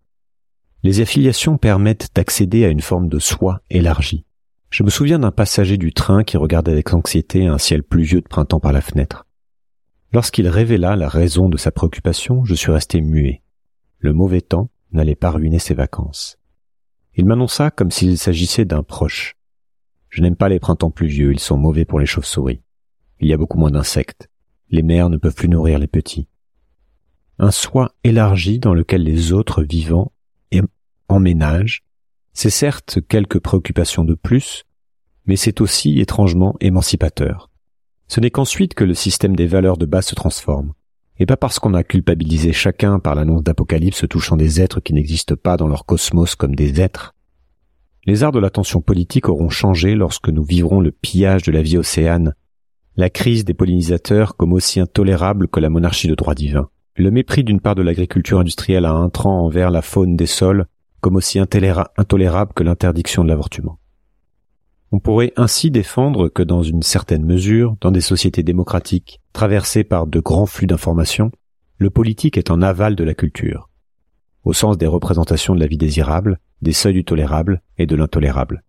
Les affiliations permettent d'accéder à une forme de soi élargie. Je me souviens d'un passager du train qui regardait avec anxiété un ciel pluvieux de printemps par la fenêtre. Lorsqu'il révéla la raison de sa préoccupation, je suis resté muet le mauvais temps n'allait pas ruiner ses vacances. Il m'annonça comme s'il s'agissait d'un proche. Je n'aime pas les printemps pluvieux, ils sont mauvais pour les chauves-souris. Il y a beaucoup moins d'insectes. Les mères ne peuvent plus nourrir les petits. Un soi élargi dans lequel les autres vivants emménagent, c'est certes quelques préoccupations de plus, mais c'est aussi étrangement émancipateur. Ce n'est qu'ensuite que le système des valeurs de base se transforme et pas parce qu'on a culpabilisé chacun par l'annonce d'Apocalypse touchant des êtres qui n'existent pas dans leur cosmos comme des êtres. Les arts de l'attention politique auront changé lorsque nous vivrons le pillage de la vie océane, la crise des pollinisateurs comme aussi intolérable que la monarchie de droit divin, le mépris d'une part de l'agriculture industrielle à intrants envers la faune des sols comme aussi intolérable que l'interdiction de l'avortement. On pourrait ainsi défendre que dans une certaine mesure, dans des sociétés démocratiques traversées par de grands flux d'informations, le politique est en aval de la culture, au sens des représentations de la vie désirable, des seuils du tolérable et de l'intolérable.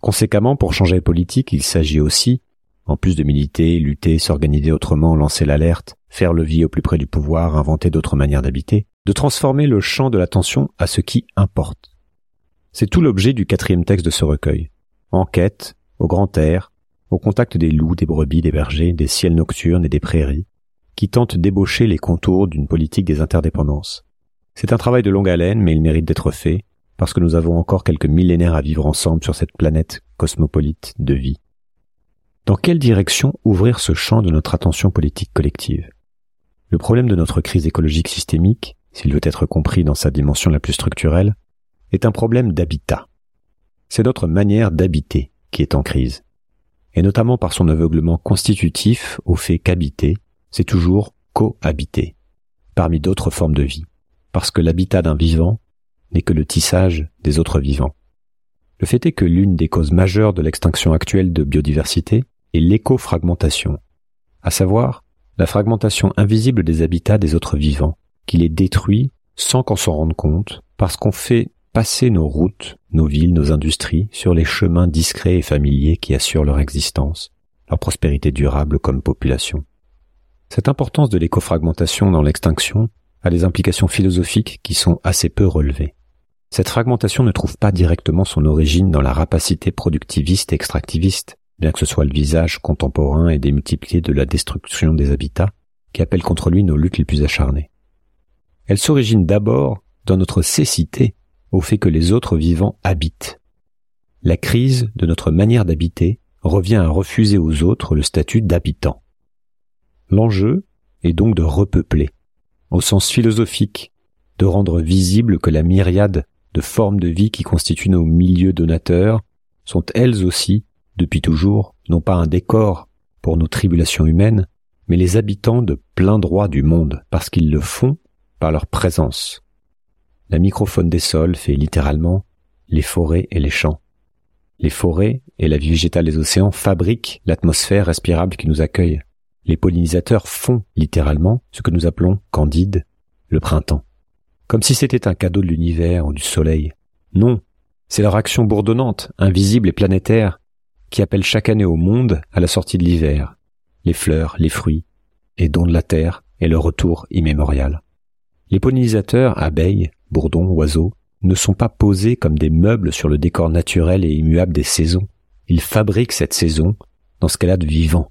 Conséquemment, pour changer politique, il s'agit aussi, en plus de militer, lutter, s'organiser autrement, lancer l'alerte, faire le vie au plus près du pouvoir, inventer d'autres manières d'habiter, de transformer le champ de l'attention à ce qui importe. C'est tout l'objet du quatrième texte de ce recueil en quête, au grand air, au contact des loups, des brebis, des bergers, des ciels nocturnes et des prairies, qui tentent d'ébaucher les contours d'une politique des interdépendances. C'est un travail de longue haleine, mais il mérite d'être fait, parce que nous avons encore quelques millénaires à vivre ensemble sur cette planète cosmopolite de vie. Dans quelle direction ouvrir ce champ de notre attention politique collective? Le problème de notre crise écologique systémique, s'il veut être compris dans sa dimension la plus structurelle, est un problème d'habitat. C'est notre manière d'habiter qui est en crise, et notamment par son aveuglement constitutif au fait qu'habiter, c'est toujours cohabiter, parmi d'autres formes de vie, parce que l'habitat d'un vivant n'est que le tissage des autres vivants. Le fait est que l'une des causes majeures de l'extinction actuelle de biodiversité est l'écofragmentation, à savoir la fragmentation invisible des habitats des autres vivants, qui les détruit sans qu'on s'en rende compte, parce qu'on fait passer nos routes, nos villes, nos industries sur les chemins discrets et familiers qui assurent leur existence, leur prospérité durable comme population. Cette importance de l'écofragmentation dans l'extinction a des implications philosophiques qui sont assez peu relevées. Cette fragmentation ne trouve pas directement son origine dans la rapacité productiviste et extractiviste, bien que ce soit le visage contemporain et démultiplié de la destruction des habitats qui appelle contre lui nos luttes les plus acharnées. Elle s'origine d'abord dans notre cécité au fait que les autres vivants habitent. La crise de notre manière d'habiter revient à refuser aux autres le statut d'habitant. L'enjeu est donc de repeupler, au sens philosophique, de rendre visible que la myriade de formes de vie qui constituent nos milieux donateurs sont elles aussi, depuis toujours, non pas un décor pour nos tribulations humaines, mais les habitants de plein droit du monde, parce qu'ils le font par leur présence. La microphone des sols fait littéralement les forêts et les champs. Les forêts et la vie végétale des océans fabriquent l'atmosphère respirable qui nous accueille. Les pollinisateurs font littéralement ce que nous appelons Candide le printemps. Comme si c'était un cadeau de l'univers ou du soleil. Non, c'est leur action bourdonnante, invisible et planétaire, qui appelle chaque année au monde à la sortie de l'hiver, les fleurs, les fruits, et dons de la terre et le retour immémorial. Les pollinisateurs, abeilles, bourdons, oiseaux, ne sont pas posés comme des meubles sur le décor naturel et immuable des saisons. Ils fabriquent cette saison dans ce qu'elle a de vivant.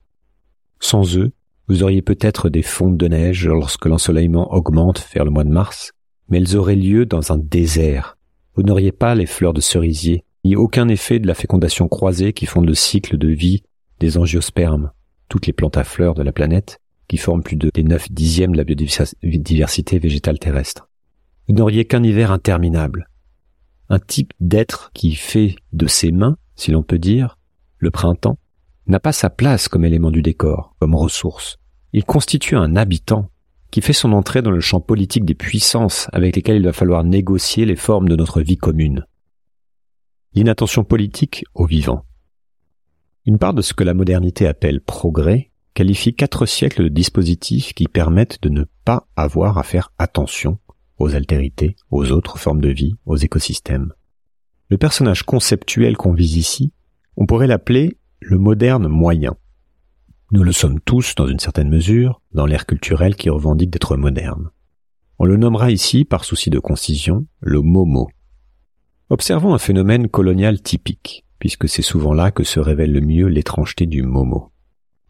Sans eux, vous auriez peut-être des fontes de neige lorsque l'ensoleillement augmente vers le mois de mars, mais elles auraient lieu dans un désert. Vous n'auriez pas les fleurs de cerisier, ni aucun effet de la fécondation croisée qui fonde le cycle de vie des angiospermes, toutes les plantes à fleurs de la planète, qui forment plus de des neuf dixièmes de la biodiversité végétale terrestre. Vous n'auriez qu'un hiver interminable. Un type d'être qui fait de ses mains, si l'on peut dire, le printemps, n'a pas sa place comme élément du décor, comme ressource. Il constitue un habitant qui fait son entrée dans le champ politique des puissances avec lesquelles il va falloir négocier les formes de notre vie commune. L'inattention politique au vivant. Une part de ce que la modernité appelle progrès qualifie quatre siècles de dispositifs qui permettent de ne pas avoir à faire attention aux altérités, aux autres formes de vie, aux écosystèmes. Le personnage conceptuel qu'on vise ici, on pourrait l'appeler le moderne moyen. Nous le sommes tous, dans une certaine mesure, dans l'ère culturelle qui revendique d'être moderne. On le nommera ici, par souci de concision, le momo. Observons un phénomène colonial typique, puisque c'est souvent là que se révèle le mieux l'étrangeté du momo.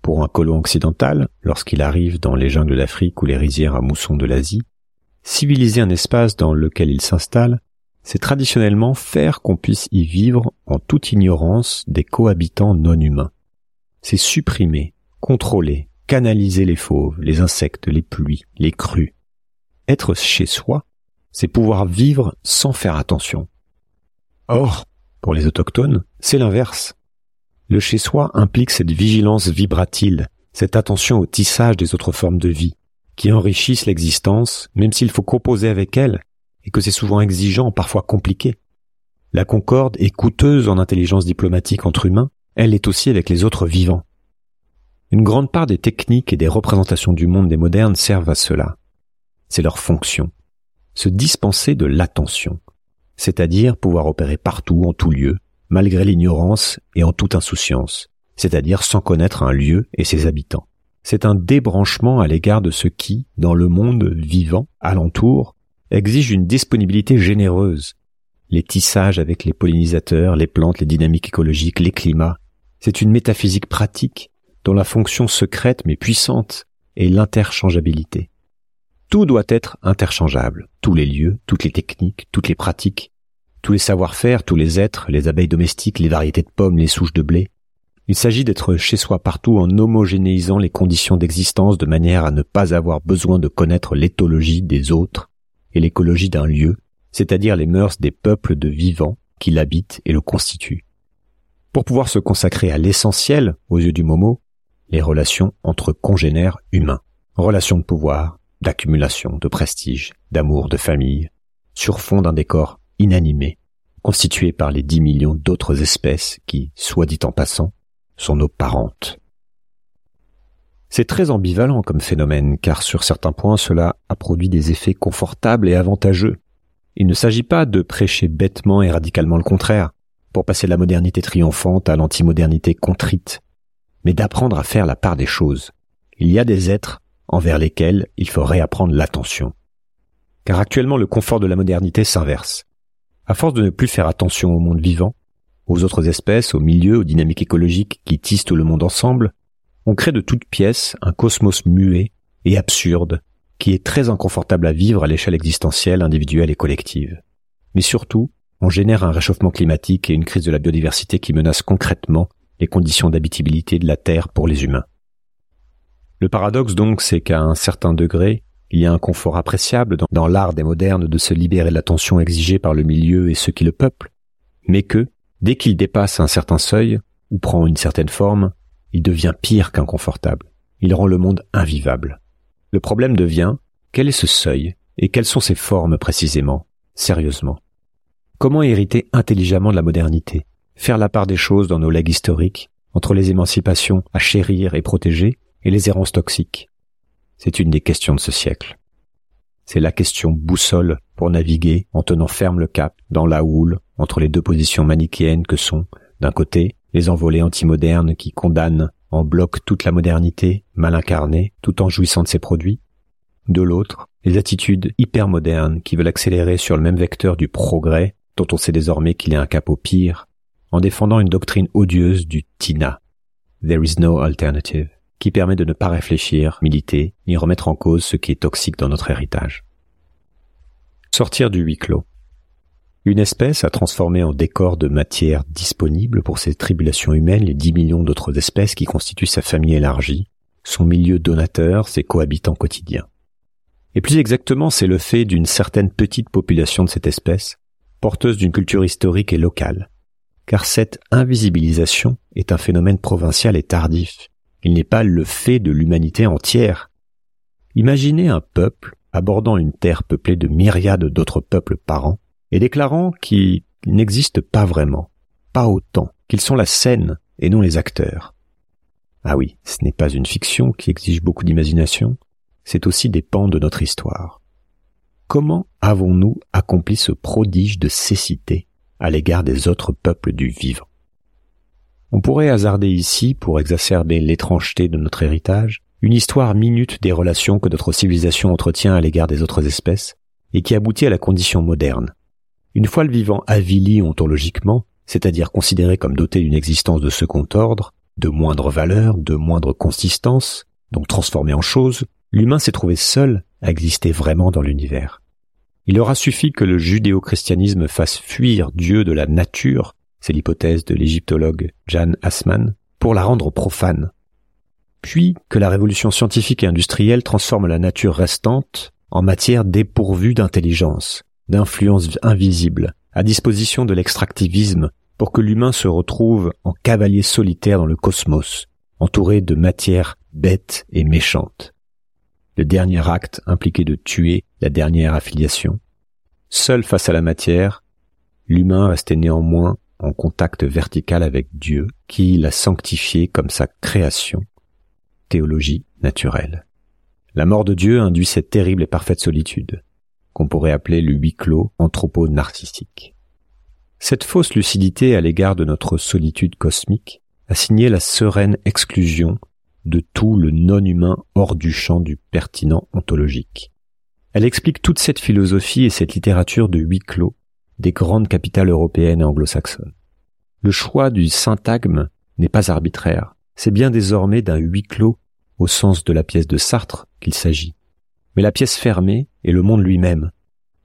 Pour un colon occidental, lorsqu'il arrive dans les jungles d'Afrique ou les rizières à moussons de l'Asie, civiliser un espace dans lequel il s'installe, c'est traditionnellement faire qu'on puisse y vivre en toute ignorance des cohabitants non humains. C'est supprimer, contrôler, canaliser les fauves, les insectes, les pluies, les crues. Être chez soi, c'est pouvoir vivre sans faire attention. Or, pour les autochtones, c'est l'inverse. Le chez soi implique cette vigilance vibratile, cette attention au tissage des autres formes de vie, qui enrichissent l'existence, même s'il faut composer avec elles, et que c'est souvent exigeant, parfois compliqué. La concorde est coûteuse en intelligence diplomatique entre humains, elle est aussi avec les autres vivants. Une grande part des techniques et des représentations du monde des modernes servent à cela. C'est leur fonction. Se dispenser de l'attention, c'est-à-dire pouvoir opérer partout, en tout lieu, malgré l'ignorance et en toute insouciance, c'est-à-dire sans connaître un lieu et ses habitants c'est un débranchement à l'égard de ce qui, dans le monde vivant, alentour, exige une disponibilité généreuse. Les tissages avec les pollinisateurs, les plantes, les dynamiques écologiques, les climats. C'est une métaphysique pratique dont la fonction secrète mais puissante est l'interchangeabilité. Tout doit être interchangeable. Tous les lieux, toutes les techniques, toutes les pratiques, tous les savoir-faire, tous les êtres, les abeilles domestiques, les variétés de pommes, les souches de blé, il s'agit d'être chez soi partout en homogénéisant les conditions d'existence de manière à ne pas avoir besoin de connaître l'éthologie des autres et l'écologie d'un lieu, c'est-à-dire les mœurs des peuples de vivants qui l'habitent et le constituent. Pour pouvoir se consacrer à l'essentiel, aux yeux du Momo, les relations entre congénères humains, relations de pouvoir, d'accumulation, de prestige, d'amour, de famille, sur fond d'un décor inanimé, constitué par les dix millions d'autres espèces qui, soit dit en passant, sont nos parentes. C'est très ambivalent comme phénomène, car sur certains points cela a produit des effets confortables et avantageux. Il ne s'agit pas de prêcher bêtement et radicalement le contraire, pour passer de la modernité triomphante à l'antimodernité contrite, mais d'apprendre à faire la part des choses. Il y a des êtres envers lesquels il faut réapprendre l'attention. Car actuellement le confort de la modernité s'inverse. À force de ne plus faire attention au monde vivant, aux autres espèces, aux milieux, aux dynamiques écologiques qui tissent tout le monde ensemble, on crée de toutes pièces un cosmos muet et absurde qui est très inconfortable à vivre à l'échelle existentielle, individuelle et collective. Mais surtout, on génère un réchauffement climatique et une crise de la biodiversité qui menacent concrètement les conditions d'habitabilité de la Terre pour les humains. Le paradoxe donc, c'est qu'à un certain degré, il y a un confort appréciable dans, l'art des modernes de se libérer de la tension exigée par le milieu et ceux qui le peuplent, mais que, dès qu'il dépasse un certain seuil, ou prend une certaine forme, il devient pire qu'inconfortable. Il rend le monde invivable. Le problème devient, quel est ce seuil, et quelles sont ses formes précisément, sérieusement Comment hériter intelligemment de la modernité? Faire la part des choses dans nos legs historiques, entre les émancipations à chérir et protéger, et les errances toxiques? C'est une des questions de ce siècle. C'est la question boussole pour naviguer en tenant ferme le cap dans la houle entre les deux positions manichéennes que sont, d'un côté, les envolées antimodernes qui condamnent en bloc toute la modernité mal incarnée tout en jouissant de ses produits, de l'autre, les attitudes hypermodernes qui veulent accélérer sur le même vecteur du progrès dont on sait désormais qu'il est un cap au pire, en défendant une doctrine odieuse du TINA, There is no alternative, qui permet de ne pas réfléchir, militer, ni remettre en cause ce qui est toxique dans notre héritage. Sortir du huis clos. Une espèce a transformé en décor de matière disponible pour ses tribulations humaines les dix millions d'autres espèces qui constituent sa famille élargie, son milieu donateur, ses cohabitants quotidiens. Et plus exactement, c'est le fait d'une certaine petite population de cette espèce porteuse d'une culture historique et locale. Car cette invisibilisation est un phénomène provincial et tardif. Il n'est pas le fait de l'humanité entière. Imaginez un peuple abordant une terre peuplée de myriades d'autres peuples parents et déclarant qu'ils n'existent pas vraiment, pas autant, qu'ils sont la scène et non les acteurs. Ah oui, ce n'est pas une fiction qui exige beaucoup d'imagination, c'est aussi des pans de notre histoire. Comment avons-nous accompli ce prodige de cécité à l'égard des autres peuples du vivant? On pourrait hasarder ici, pour exacerber l'étrangeté de notre héritage, une histoire minute des relations que notre civilisation entretient à l'égard des autres espèces, et qui aboutit à la condition moderne. Une fois le vivant avili ontologiquement, c'est-à-dire considéré comme doté d'une existence de second ordre, de moindre valeur, de moindre consistance, donc transformé en chose, l'humain s'est trouvé seul à exister vraiment dans l'univers. Il aura suffi que le judéo-christianisme fasse fuir Dieu de la nature, c'est l'hypothèse de l'égyptologue Jan Assmann, pour la rendre profane. Puis que la révolution scientifique et industrielle transforme la nature restante en matière dépourvue d'intelligence, d'influence invisible, à disposition de l'extractivisme pour que l'humain se retrouve en cavalier solitaire dans le cosmos, entouré de matière bête et méchante le dernier acte impliqué de tuer la dernière affiliation. Seul face à la matière, l'humain restait néanmoins en contact vertical avec Dieu, qui l'a sanctifié comme sa création. Théologie naturelle. La mort de Dieu induit cette terrible et parfaite solitude, qu'on pourrait appeler le huis clos anthropo-narcissique. Cette fausse lucidité à l'égard de notre solitude cosmique a signé la sereine exclusion de tout le non-humain hors du champ du pertinent ontologique. Elle explique toute cette philosophie et cette littérature de huis clos des grandes capitales européennes et anglo-saxonnes. Le choix du syntagme n'est pas arbitraire, c'est bien désormais d'un huis clos au sens de la pièce de Sartre qu'il s'agit. Mais la pièce fermée est le monde lui-même,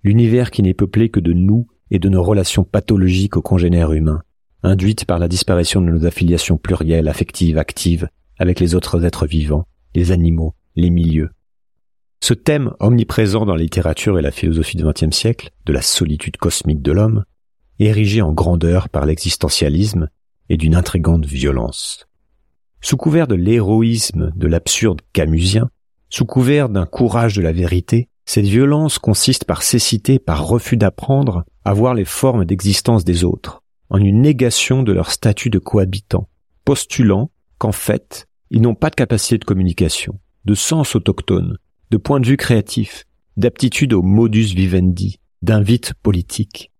l'univers qui n'est peuplé que de nous et de nos relations pathologiques aux congénères humains, induites par la disparition de nos affiliations plurielles, affectives, actives, avec les autres êtres vivants, les animaux, les milieux. Ce thème omniprésent dans la littérature et la philosophie du XXe siècle, de la solitude cosmique de l'homme, érigé en grandeur par l'existentialisme et d'une intrigante violence. Sous couvert de l'héroïsme de l'absurde camusien, sous couvert d'un courage de la vérité, cette violence consiste par cécité, par refus d'apprendre à voir les formes d'existence des autres, en une négation de leur statut de cohabitant, postulant qu'en fait, ils n'ont pas de capacité de communication, de sens autochtone, de point de vue créatif, d'aptitude au modus vivendi, d'invite politique.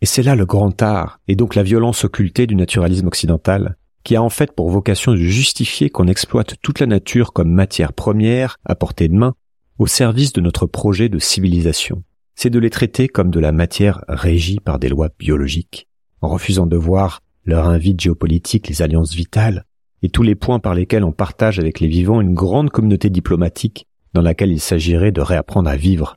Et c'est là le grand art, et donc la violence occultée du naturalisme occidental, qui a en fait pour vocation de justifier qu'on exploite toute la nature comme matière première à portée de main, au service de notre projet de civilisation. c'est de les traiter comme de la matière régie par des lois biologiques, en refusant de voir leur invite géopolitique, les alliances vitales, et tous les points par lesquels on partage avec les vivants une grande communauté diplomatique dans laquelle il s'agirait de réapprendre à vivre.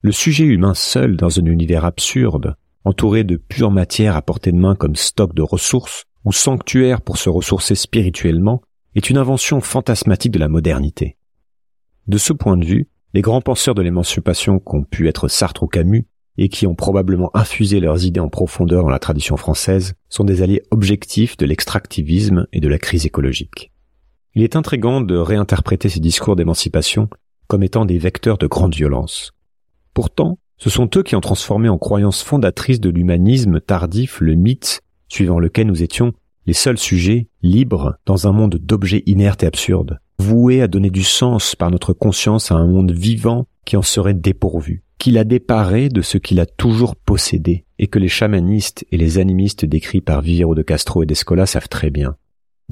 Le sujet humain seul dans un univers absurde, entouré de pure matière à portée de main comme stock de ressources, ou sanctuaire pour se ressourcer spirituellement, est une invention fantasmatique de la modernité. De ce point de vue, les grands penseurs de l'émancipation qu'ont pu être Sartre ou Camus, et qui ont probablement infusé leurs idées en profondeur dans la tradition française, sont des alliés objectifs de l'extractivisme et de la crise écologique. Il est intrigant de réinterpréter ces discours d'émancipation comme étant des vecteurs de grande violence. Pourtant, ce sont eux qui ont transformé en croyance fondatrice de l'humanisme tardif le mythe suivant lequel nous étions les seuls sujets libres dans un monde d'objets inertes et absurdes, voués à donner du sens par notre conscience à un monde vivant qui en serait dépourvu, qu'il a déparé de ce qu'il a toujours possédé, et que les chamanistes et les animistes décrits par Vivero de Castro et d'Escola savent très bien.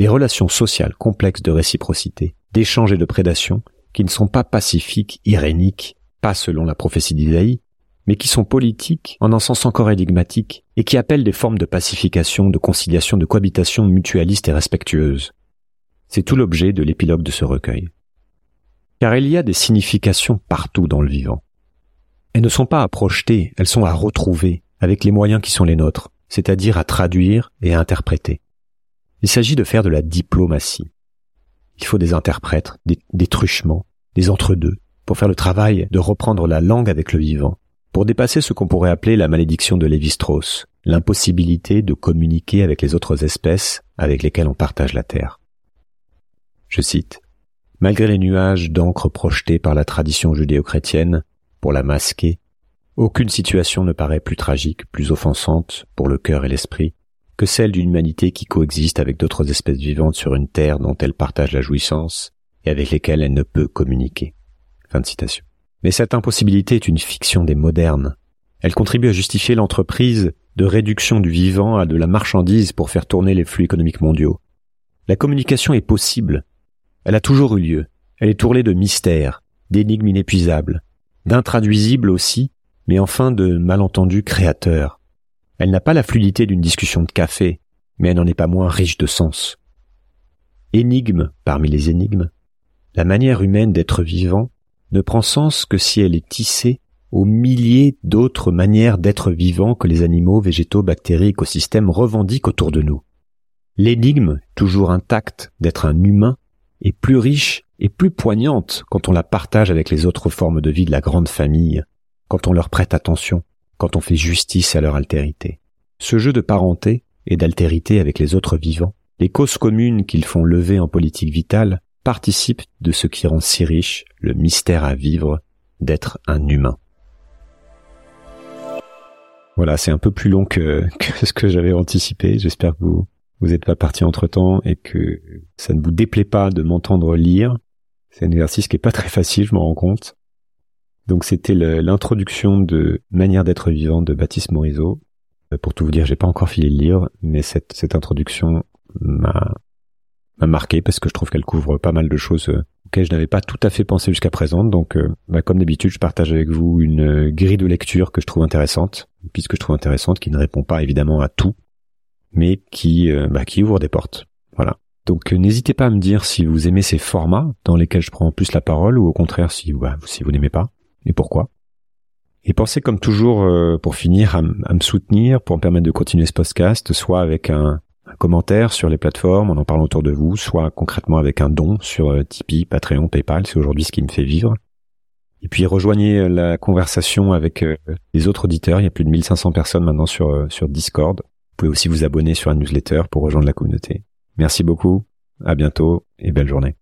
Des relations sociales complexes de réciprocité, d'échange et de prédation, qui ne sont pas pacifiques, iréniques, pas selon la prophétie d'Isaïe, mais qui sont politiques en un sens encore énigmatique et qui appellent des formes de pacification, de conciliation, de cohabitation mutualiste et respectueuse. C'est tout l'objet de l'épilogue de ce recueil. Car il y a des significations partout dans le vivant. Elles ne sont pas à projeter, elles sont à retrouver avec les moyens qui sont les nôtres, c'est-à-dire à traduire et à interpréter. Il s'agit de faire de la diplomatie. Il faut des interprètes, des, truchements, des entre-deux, pour faire le travail de reprendre la langue avec le vivant, pour dépasser ce qu'on pourrait appeler la malédiction de Lévi-Strauss, l'impossibilité de communiquer avec les autres espèces avec lesquelles on partage la Terre. Je cite, Malgré les nuages d'encre projetés par la tradition judéo-chrétienne pour la masquer, aucune situation ne paraît plus tragique, plus offensante pour le cœur et l'esprit que celle d'une humanité qui coexiste avec d'autres espèces vivantes sur une terre dont elle partage la jouissance et avec lesquelles elle ne peut communiquer. Fin de citation. Mais cette impossibilité est une fiction des modernes. Elle contribue à justifier l'entreprise de réduction du vivant à de la marchandise pour faire tourner les flux économiques mondiaux. La communication est possible. Elle a toujours eu lieu. Elle est tournée de mystères, d'énigmes inépuisables, d'intraduisibles aussi, mais enfin de malentendus créateurs. Elle n'a pas la fluidité d'une discussion de café, mais elle n'en est pas moins riche de sens. Énigme parmi les énigmes, la manière humaine d'être vivant ne prend sens que si elle est tissée aux milliers d'autres manières d'être vivants que les animaux, végétaux, bactéries, écosystèmes revendiquent autour de nous. L'énigme, toujours intacte d'être un humain, est plus riche et plus poignante quand on la partage avec les autres formes de vie de la grande famille, quand on leur prête attention, quand on fait justice à leur altérité. Ce jeu de parenté et d'altérité avec les autres vivants, les causes communes qu'ils font lever en politique vitale, participe de ce qui rend si riche le mystère à vivre d'être un humain. Voilà, c'est un peu plus long que, [LAUGHS] ce que j'avais anticipé. J'espère que vous vous n'êtes pas parti entre temps et que ça ne vous déplaît pas de m'entendre lire. C'est un exercice qui est pas très facile, je m'en rends compte. Donc c'était l'introduction de Manière d'être vivant de Baptiste Morisot. Euh, pour tout vous dire, j'ai pas encore fini le livre, mais cette, cette introduction m'a m'a marqué parce que je trouve qu'elle couvre pas mal de choses euh, auxquelles je n'avais pas tout à fait pensé jusqu'à présent. Donc, euh, bah, comme d'habitude, je partage avec vous une grille de lecture que je trouve intéressante, puisque je trouve intéressante, qui ne répond pas évidemment à tout, mais qui, bah, qui ouvre des portes. Voilà. Donc, n'hésitez pas à me dire si vous aimez ces formats dans lesquels je prends plus la parole, ou au contraire si, bah, si vous n'aimez pas, et pourquoi? Et pensez comme toujours, pour finir, à, me soutenir, pour me permettre de continuer ce podcast, soit avec un, commentaire sur les plateformes, on en parle autour de vous, soit concrètement avec un don sur euh, Tipeee, Patreon, PayPal, c'est aujourd'hui ce qui me fait vivre. Et puis rejoignez euh, la conversation avec euh, les autres auditeurs, il y a plus de 1500 personnes maintenant sur, sur Discord. Vous pouvez aussi vous abonner sur la newsletter pour rejoindre la communauté. Merci beaucoup, à bientôt et belle journée.